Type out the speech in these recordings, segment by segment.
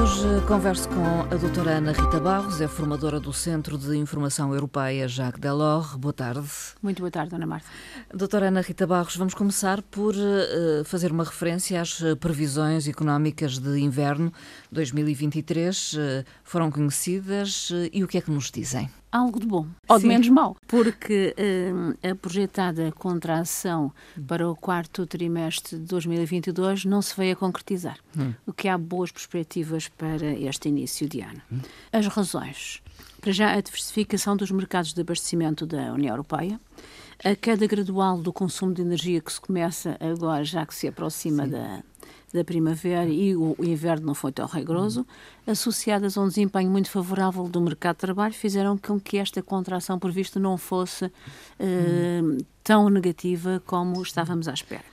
Hoje converso com a doutora Ana Rita Barros, é formadora do Centro de Informação Europeia Jacques Delors. Boa tarde. Muito boa tarde, Ana Marta. Doutora Ana Rita Barros, vamos começar por uh, fazer uma referência às previsões económicas de inverno 2023. Uh, foram conhecidas uh, e o que é que nos dizem? Algo de bom, ou de menos mal, porque uh, a projetada contração para o quarto trimestre de 2022 não se veio a concretizar, hum. o que há boas perspectivas para este início de ano. Hum. As razões. Para já, a diversificação dos mercados de abastecimento da União Europeia, a queda gradual do consumo de energia que se começa agora, já que se aproxima Sim. da, da primavera e o inverno não foi tão rigoroso, associadas a um desempenho muito favorável do mercado de trabalho, fizeram com que esta contração prevista não fosse uh, tão negativa como estávamos à espera.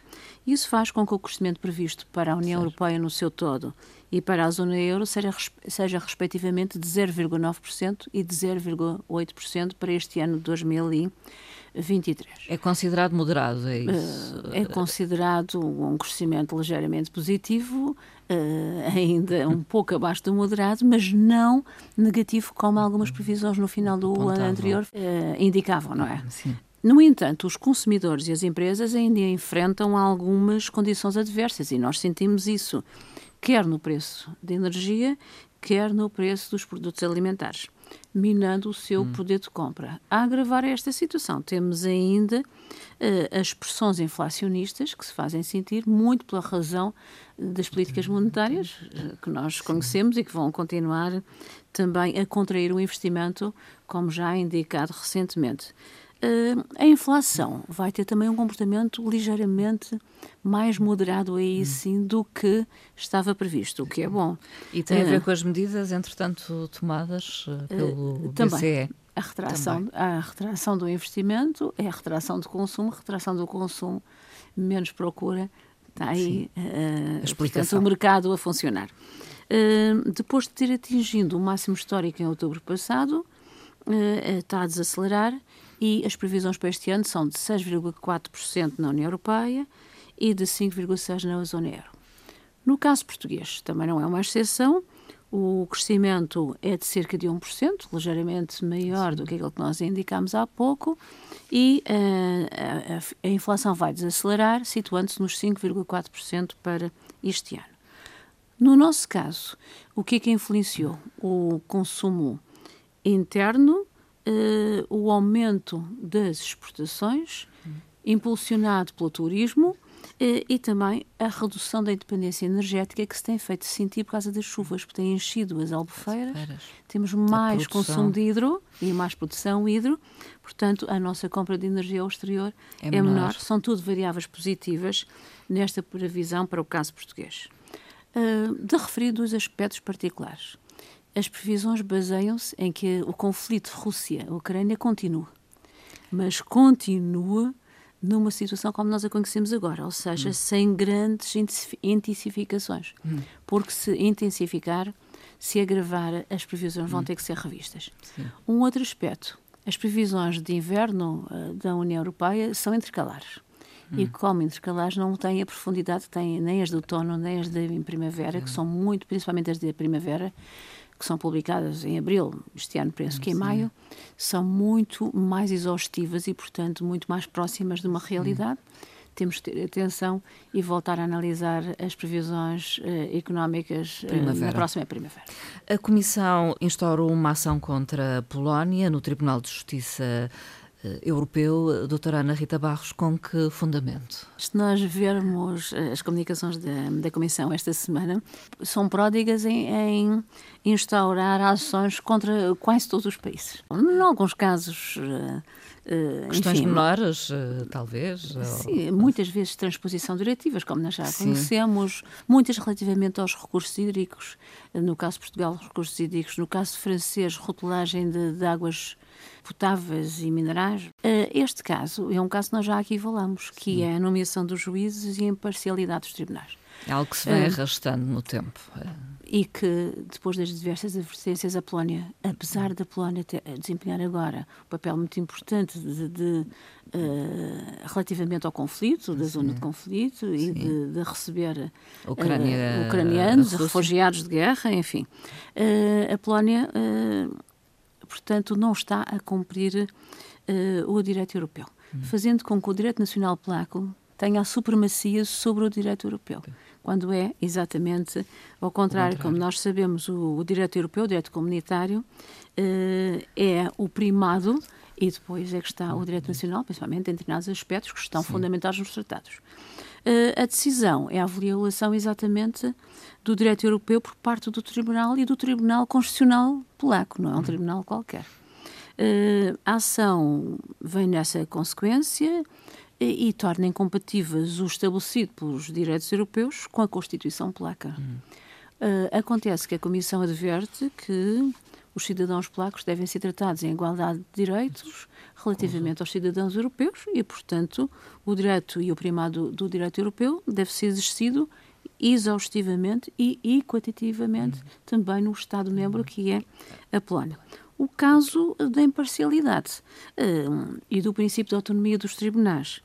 Isso faz com que o crescimento previsto para a União Europeia no seu todo e para a zona euro seja, seja respectivamente de 0,9% e de 0,8% para este ano de 2023. É considerado moderado, é isso? Eh, é considerado um crescimento ligeiramente positivo, uh, ainda um pouco abaixo do moderado, mas não negativo como algumas previsões no final do ano anterior uh, indicavam, não é? Sim. No entanto, os consumidores e as empresas ainda enfrentam algumas condições adversas e nós sentimos isso quer no preço de energia, quer no preço dos produtos alimentares, minando o seu hum. poder de compra. A agravar esta situação, temos ainda uh, as pressões inflacionistas que se fazem sentir muito pela razão das políticas monetárias uh, que nós conhecemos e que vão continuar também a contrair o investimento, como já indicado recentemente. Uh, a inflação vai ter também um comportamento ligeiramente mais moderado aí hum. sim do que estava previsto, o que é bom. E tem a ver com as medidas, entretanto, tomadas uh, pelo também. BCE. A retração, a retração do investimento é a retração do consumo, a retração do consumo, menos procura, está aí uh, a explicação. Portanto, o mercado a funcionar. Uh, depois de ter atingido o máximo histórico em outubro passado, uh, está a desacelerar e as previsões para este ano são de 6,4% na União Europeia e de 5,6% na zona euro. No caso português, também não é uma exceção, o crescimento é de cerca de 1%, ligeiramente maior do que aquilo que nós indicámos há pouco, e uh, a, a, inflação vai desacelerar, situando-se nos 5,4% para este ano. No nosso caso, o que é que influenciou? O consumo interno uh, o aumento das exportações, impulsionado pelo turismo, uh, e também a redução da independência energética que se tem feito sentir por causa das chuvas, porque têm enchido as albufeiras, temos mais consumo de hidro e mais produção hidro, portanto, a nossa compra de energia ao exterior é, é menor. menor. São tudo variáveis positivas nesta previsão para o caso português. Uh, de referir dois aspectos particulares as previsões baseiam-se em que o conflito Rússia-Ucrânia continua, mas continua numa situação como nós a conhecemos agora, ou seja, hum. sem grandes intensificações. Hum. Porque se intensificar, se agravar, as previsões vão hum. ter que ser revistas. Sim. Um outro aspecto, as previsões de inverno uh, da União Europeia são intercalares. E hum. como intercalares não têm a profundidade que têm nem as do outono, nem as da primavera, que são muito, principalmente as da primavera, que são publicadas em abril, este ano penso que em maio, são muito mais exaustivas e, portanto, muito mais próximas de uma realidade. Temos que ter atenção e voltar a analisar as previsões uh, económicas uh, na próxima primavera. A Comissão instaurou uma ação contra a Polónia no Tribunal de Justiça europeu, doutora Ana Rita Barros, com que fundamento? Se nós vermos eh, as comunicações da, da Comissão esta semana, são pródigas em, em, instaurar ações contra quase todos os países. Em alguns casos. Uh, Questões enfim, menores, uh, talvez? Sim, ou... muitas vezes transposição de diretivas, como nós já sim. conhecemos, muitas relativamente aos recursos hídricos, no caso de Portugal, recursos hídricos, no caso francês, rotulagem de, de águas potáveis e minerais. Eh, este caso é um caso que nós já aqui falamos, que Sim. é a nomeação dos juízes e a imparcialidade dos tribunais. É algo que se vem uh, arrastando no tempo. E que, depois das diversas advertências, a Polónia, apesar da Polónia ter, desempenhar agora um papel muito importante de, de uh, relativamente ao conflito, da Sim. zona de conflito, Sim. e de, de receber Ucrânia, ucranianos, refugiados de guerra, enfim, a Polónia, portanto, não está a cumprir o direito europeu, hum. fazendo com que o direito nacional polaco tenha a supremacia sobre o direito europeu, quando é exatamente ao contrário. Como nós sabemos, o, o direito europeu, o direito comunitário, eh, é o primado e depois é que está o direito nacional, principalmente em determinados aspectos que estão Sim. fundamentados nos tratados. Uh, a decisão é a violação exatamente do direito europeu por parte do Tribunal e do Tribunal Constitucional Polaco, não é um uhum. tribunal qualquer. Uh, a ação vem nessa consequência e, e torna incompatíveis o estabelecido pelos direitos europeus com a Constituição polaca. Hum. Uh, acontece que a Comissão adverte que os cidadãos polacos devem ser tratados em igualdade de direitos relativamente aos cidadãos europeus e, portanto, o direito e o primado do direito europeu deve ser exercido exaustivamente e equitativamente também no Estado-membro que é a Polónia. O caso da imparcialidade uh, e do princípio de autonomia dos tribunais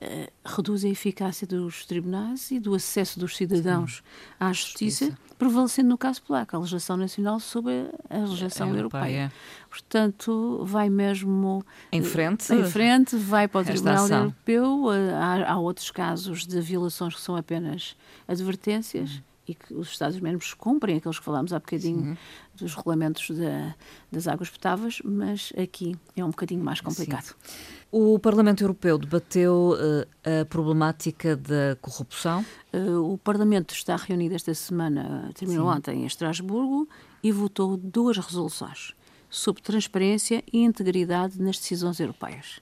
uh, reduz a eficácia dos tribunais e do acesso dos cidadãos Sim. à justiça, justiça, prevalecendo no caso polaco a legislação nacional sobre a legislação é europeia. europeia. Portanto, vai mesmo em frente, em frente vai para o Tribunal Europeu. Há, há, outros casos de violações que são apenas advertências. Hum e que os Estados-membros cumprem, aqueles que falámos há bocadinho Sim. dos regulamentos das águas potáveis, mas aqui é um bocadinho mais complicado. Sim. O Parlamento Europeu debateu uh, a problemática da corrupção? Uh, o Parlamento está reunido esta semana, terminou Sim. ontem em Estrasburgo, e votou duas resoluções sobre transparência e integridade nas decisões europeias.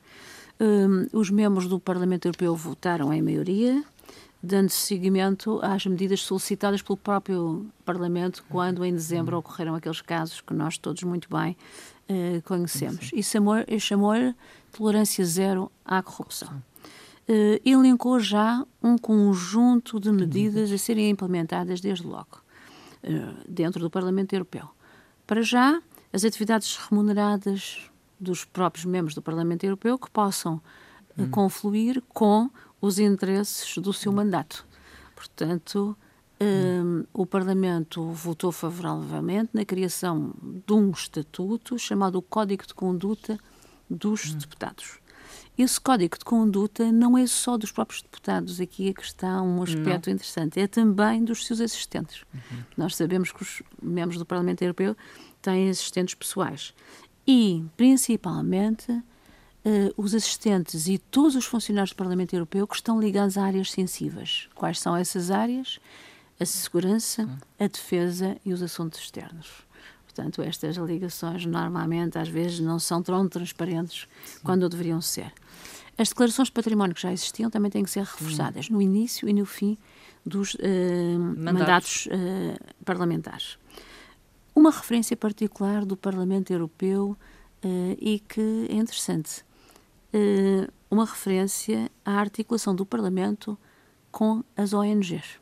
Uh, os membros do Parlamento Europeu votaram em maioria, dando seguimento às medidas solicitadas pelo próprio Parlamento quando, em dezembro, ocorreram aqueles casos que nós todos muito bem uh, conhecemos. E chamou-lhe chamou tolerância zero à corrupção. Uh, elencou já um conjunto de medidas a serem implementadas desde logo uh, dentro do Parlamento Europeu. Para já, as atividades remuneradas dos próprios membros do Parlamento Europeu que possam uh, confluir com os interesses do seu mandato. Portanto, um, o Parlamento votou favoravelmente na criação de um estatuto chamado Código de Conduta dos hum. Deputados. Esse código de conduta não é só dos próprios deputados, aqui é que está um aspecto não. interessante, é também dos seus assistentes. Uhum. Nós sabemos que os membros do Parlamento Europeu têm assistentes pessoais. E, principalmente, uh, os assistentes e todos os funcionários do Parlamento Europeu que estão ligados a áreas sensíveis. Quais são essas áreas? A segurança, a defesa e os assuntos externos. Portanto, estas ligações normalmente, às vezes, não são tão transparentes Sim. quando deveriam ser. As declarações de património que já existiam também têm que ser reforçadas no início e no fim dos uh, mandatos, mandatos uh, parlamentares. Uma referência particular do Parlamento Europeu uh, e que é interessante uh, uma referência à articulação do Parlamento com as ONGs.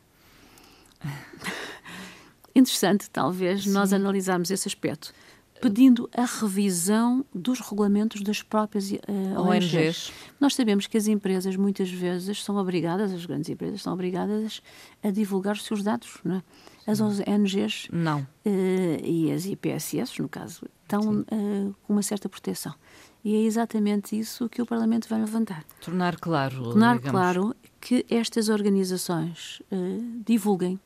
Interessante, talvez, Sim. nós analisarmos esse aspecto, pedindo a revisão dos regulamentos das próprias uh, eh, ONGs. ONGs. Nós sabemos que as empresas muitas vezes são obrigadas, as grandes empresas são obrigadas a divulgar os seus dados, não é? As ONGs não. Uh, e as IPSS, no caso, estão uh, com uma certa proteção. E é exatamente isso que o Parlamento vai levantar. Tornar claro. Tornar digamos. claro que estas organizações uh, divulguem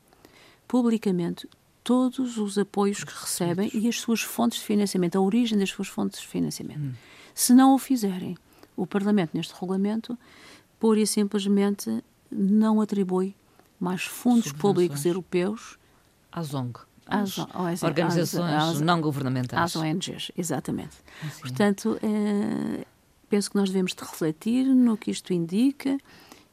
publicamente todos os apoios que recebem e as suas fontes de financiamento, a origem das suas fontes de financiamento. Hum. Se não o fizerem, o Parlamento, neste regulamento, pura e simplesmente não atribui mais fundos públicos europeus às ONG às, às organizações às, não governamentais. Às ONGs, exatamente. Portanto, é, penso que nós devemos de refletir no que isto indica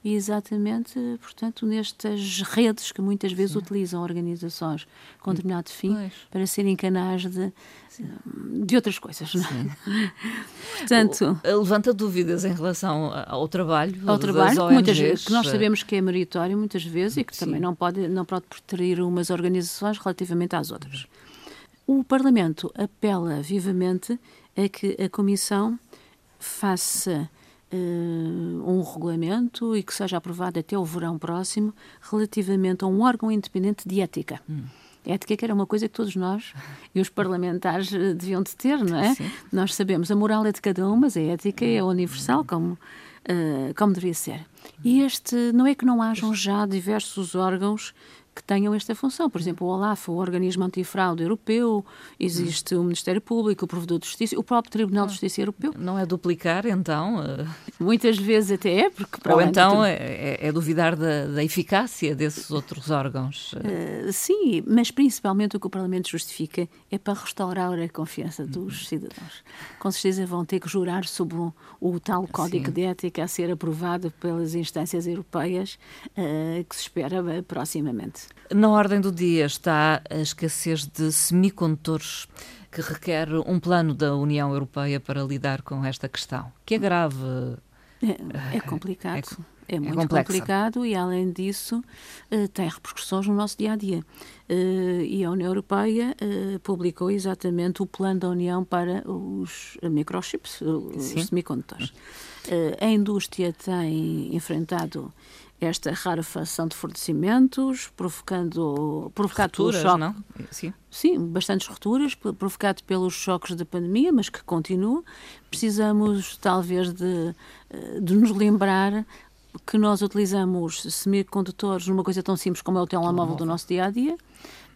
exatamente, portanto, nestas redes que muitas vezes Sim. utilizam organizações com determinado fim pois. para serem canais de, de outras coisas. Não é? portanto, levanta dúvidas em relação ao trabalho ao trabalho que, muitas vezes, que nós sabemos que é meritório muitas vezes e que Sim. também não pode não pode preterir umas organizações relativamente às outras. O Parlamento apela vivamente a que a Comissão faça um regulamento e que seja aprovado até o verão próximo relativamente a um órgão independente de ética. Hum. Ética que era uma coisa que todos nós e os parlamentares eh, deviam de ter, não é? Sim. Nós sabemos, a moral é de cada um, mas a ética é universal, como, uh, como deveria ser. E este, não é que não hajam já diversos órgãos que tenham esta função. Por exemplo, o OLAF, o Organismo Antifraude Europeu, existe o Ministério Público, o Provedor de Justiça, o próprio Tribunal de Justiça Europeu. Não é duplicar, então? Muitas vezes até é, porque... Ou então é, é, é, duvidar da, da, eficácia desses outros órgãos. Uh, sim, mas principalmente o que o Parlamento justifica é para restaurar a confiança dos cidadãos. Com certeza vão ter que jurar sobre o, o tal Código sim. de Ética a ser aprovado pelas instâncias europeias, uh, que se espera proximamente. Na ordem do dia está a escassez de semicondutores que requer um plano da União Europeia para lidar com esta questão, que é grave. É, é complicado. É, é muito é complicado e, além disso, uh, tem repercussões no nosso dia a dia. E a União Europeia uh, publicou exatamente o plano da União para os microchips, os semicondutores. a indústria tem enfrentado esta rarefação de fornecimentos, provocando provocado rupturas, pelo choque. Não? Sim. Sim, bastantes rupturas, provocado pelos choques da pandemia, mas que continua. Precisamos, talvez, de, eh, de nos lembrar que nós utilizamos semicondutores numa coisa tão simples como é o telemóvel do nosso dia a dia.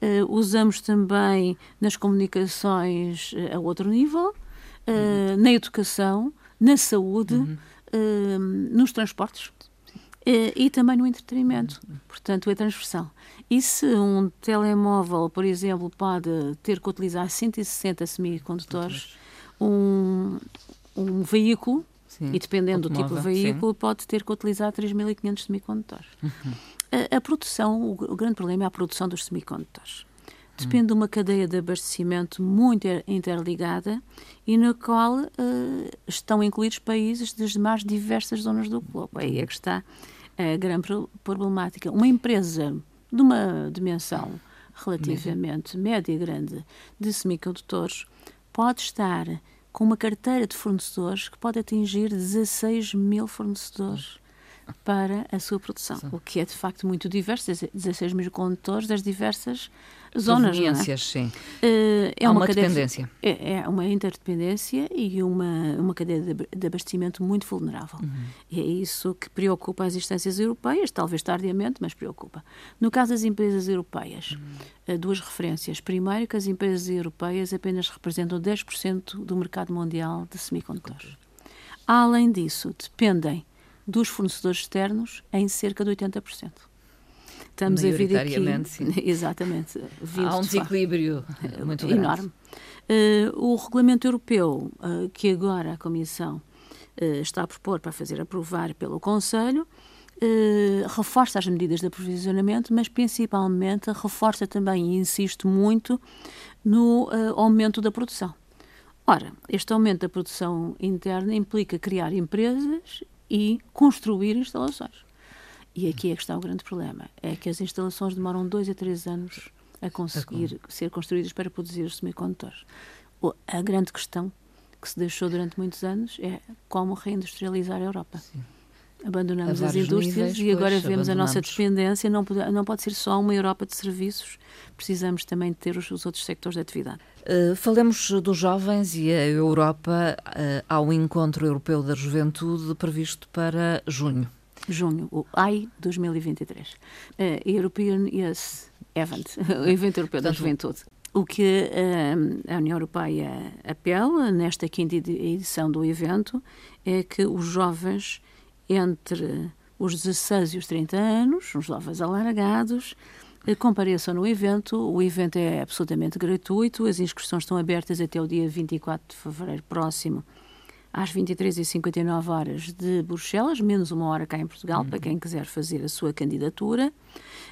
Uh, usamos também nas comunicações uh, a outro nível, uh, uhum. na educação, na saúde, uhum. nos transportes. E também no entretenimento. Portanto, é transversal. E se um telemóvel, por exemplo, pode ter que utilizar 160 semicondutores, um, um veículo, sim. e dependendo do tipo de veículo, sim. pode ter que utilizar 3.500 semicondutores. Uhum. A, a, produção, o, grande problema é a produção dos semicondutores. Depende uhum. de uma cadeia de abastecimento muito interligada e na qual uh, estão incluídos países das mais diversas zonas do globo. Aí é que está a grande problemática. Uma empresa de uma dimensão relativamente média e grande de semicondutores pode estar com uma carteira de fornecedores que pode atingir 16 mil fornecedores para a sua produção, Sim. o que é de facto muito diverso, 16 mil condutores das diversas zonas. Não é? sim. Uh, é Há uma, uma dependência. É, é, uma interdependência e uma, uma cadeia de, abastecimento muito vulnerável. Uhum. E é isso que preocupa as instâncias europeias, talvez tardiamente, mas preocupa. No caso das empresas europeias, uhum. uh, duas referências. Primeiro, que as empresas europeias apenas representam 10% do mercado mundial de semicondutores. Além disso, dependem dos fornecedores externos em cerca de 80% estamos a vir aqui. Sim. Exatamente. Há um desequilíbrio de muito grande. enorme. Uh, o regulamento europeu, uh, que agora a Comissão uh, está a propor para fazer aprovar pelo Conselho, reforça as medidas de aprovisionamento, mas principalmente reforça também e insiste muito no aumento da produção. Ora, este aumento da produção interna implica criar empresas e construir instalações. E aqui é que está o grande problema: é que as instalações demoram dois a três anos a conseguir é ser construídas para produzir os semicondutores. A grande questão que se deixou durante muitos anos é como reindustrializar a Europa. Sim. Abandonamos as indústrias níveis, e agora vemos a nossa dependência. Não pode, não pode ser só uma Europa de serviços, precisamos também de ter os, os outros sectores de atividade. Uh, falemos dos jovens e a Europa uh, ao Encontro Europeu da Juventude previsto para junho junho, o AI 2023. Uh, European Youth Event, o evento europeu da juventude. O que uh, a União Europeia apela nesta quinta edição do evento é que os jovens entre os 16 e os 30 anos, os jovens alargados, uh, compareçam no evento. O evento é absolutamente gratuito, as inscrições estão abertas até o dia 24 de fevereiro próximo às 23h59 horas de Bruxelas, menos uma hora cá em Portugal, uhum. para quem quiser fazer a sua candidatura.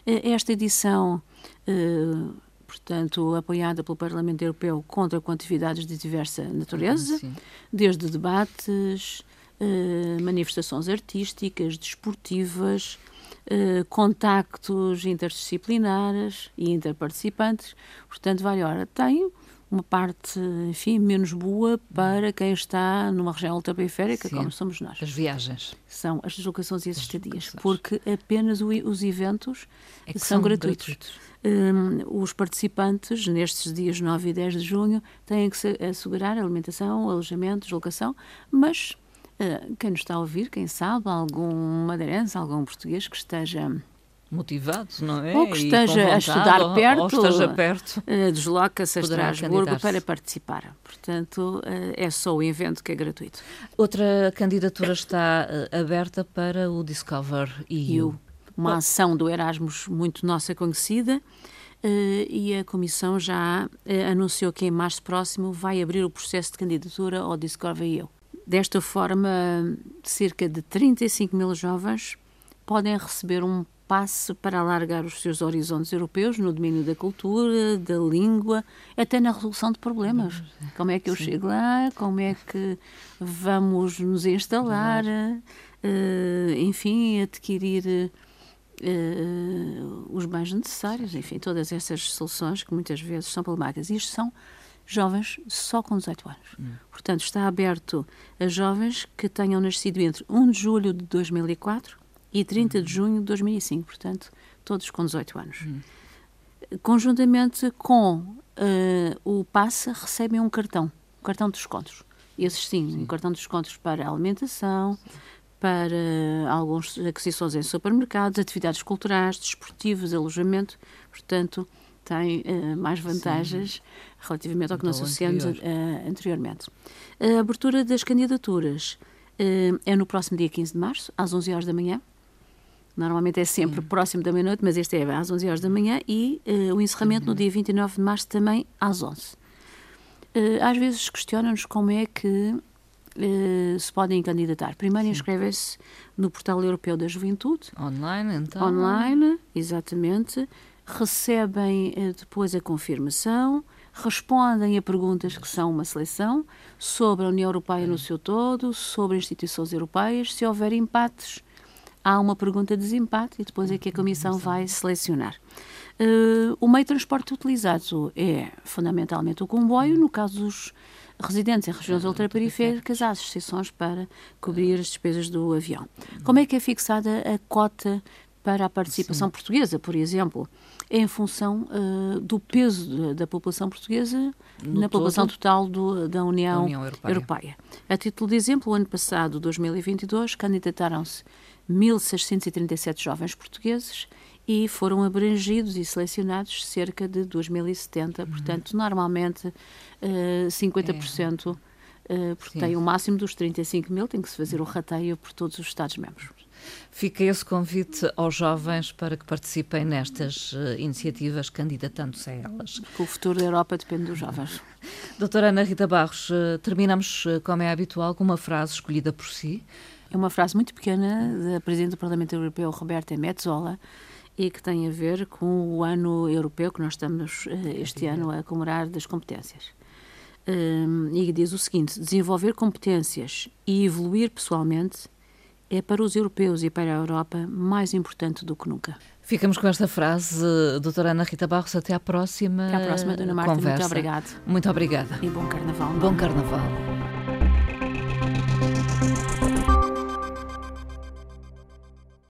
Eh, esta edição, eh, portanto, apoiada pelo Parlamento Europeu, contra com atividades de diversa natureza, desde debates, eh, manifestações artísticas, desportivas, contactos interdisciplinares e interparticipantes. Portanto, vai, ora, tem uma parte, enfim, menos boa para quem está numa região ultraperiférica, como somos nós. As viagens. São as deslocações e as estadias, porque apenas o, os eventos é são, são, gratuitos. gratuitos. Um, os participantes, nestes dias 9 e 10 de junho, têm que assegurar alimentação, alojamento, deslocação, mas quem nos está a ouvir, quem sabe, algum madeirense, algum português que esteja motivados, não é? Ou que esteja vontade, a estudar perto, ou perto uh, desloca-se a Estrasburgo para participar. Portanto, uh, é só o evento que é gratuito. Outra candidatura está aberta para o Discover EU. Uma ação do Erasmus muito nossa conhecida. e a Comissão já anunciou que em março próximo vai abrir o processo de candidatura ao Discover EU. Desta forma, cerca de 35 mil jovens podem receber um passe para alargar os seus horizontes europeus no domínio da cultura, da língua, até na resolução de problemas. Como é que eu Sim. chego lá? Como é que vamos nos instalar? Uh, enfim, adquirir uh, os bens necessários, enfim, todas essas soluções que muitas vezes são problemáticas. Isto são jovens só com 18 anos. Hum. Portanto, está aberto a jovens que tenham nascido entre 1 de julho de 2004 e 30 de junho de 2005, portanto, todos com 18 anos. Hum. Conjuntamente com uh, o passe, recebem um cartão, um cartão de descontos. Esses sim, sim. um cartão de descontos para alimentação, para algumas aquisições em supermercados, atividades culturais, desportivas, alojamento, portanto, tem uh, mais vantagens. Relativamente ao que nós associamos anterior. uh, anteriormente. A abertura das candidaturas uh, é no próximo dia 15 de março, às 11 horas da manhã. Normalmente é sempre Sim. próximo da meia-noite, mas este é às 11 horas da manhã e uh, o encerramento no dia 29 de março também às 11. Uh, eh, às vezes questionam-nos como é que uh, se podem candidatar. Primeiro inscrevem-se no Portal Europeu da Juventude. Online, então? Online, exatamente. Recebem depois a confirmação, respondem a perguntas que são uma seleção sobre a União Europeia no seu todo, sobre instituições europeias. Se houver empates, há uma pergunta de desempate e depois é que a Comissão vai selecionar. Uh, o meio de transporte utilizado é fundamentalmente o comboio, no caso dos residentes em regiões ultraperiféricas, há exceções para cobrir as despesas do avião. Como é que é fixada a cota para a participação Sim. portuguesa, por exemplo? em função uh, do peso da população portuguesa no na todo, população total do, da União, União Europeia. Europeia. A título de exemplo, o ano passado, 2022, candidataram-se 1.637 jovens portugueses e foram abrangidos e selecionados cerca de 2.070, uhum. portanto, normalmente uh, eh, 50%, uh, eh, porque Sim. tem o máximo dos 35 mil, tem que se fazer o rateio por todos os Estados-membros. Fica esse convite aos jovens para que participem nestas uh, iniciativas, candidatando-se a elas. o futuro da Europa depende dos jovens. Doutora Ana Rita Barros, uh, terminamos, como é habitual, com uma frase escolhida por si. É uma frase muito pequena da Presidente do Parlamento Europeu, Roberta Metzola, e que tem a ver com o ano europeu que nós estamos eh, este ano a comemorar das competências. Um, e diz o seguinte: desenvolver competências e evoluir pessoalmente é para os europeus e para a Europa mais importante do que nunca. Ficamos com esta frase, doutora Ana Rita Barros. Até à próxima. Até à próxima, Dona Marta. Conversa. Muito obrigada. Muito obrigada. E bom carnaval. Bom carnaval.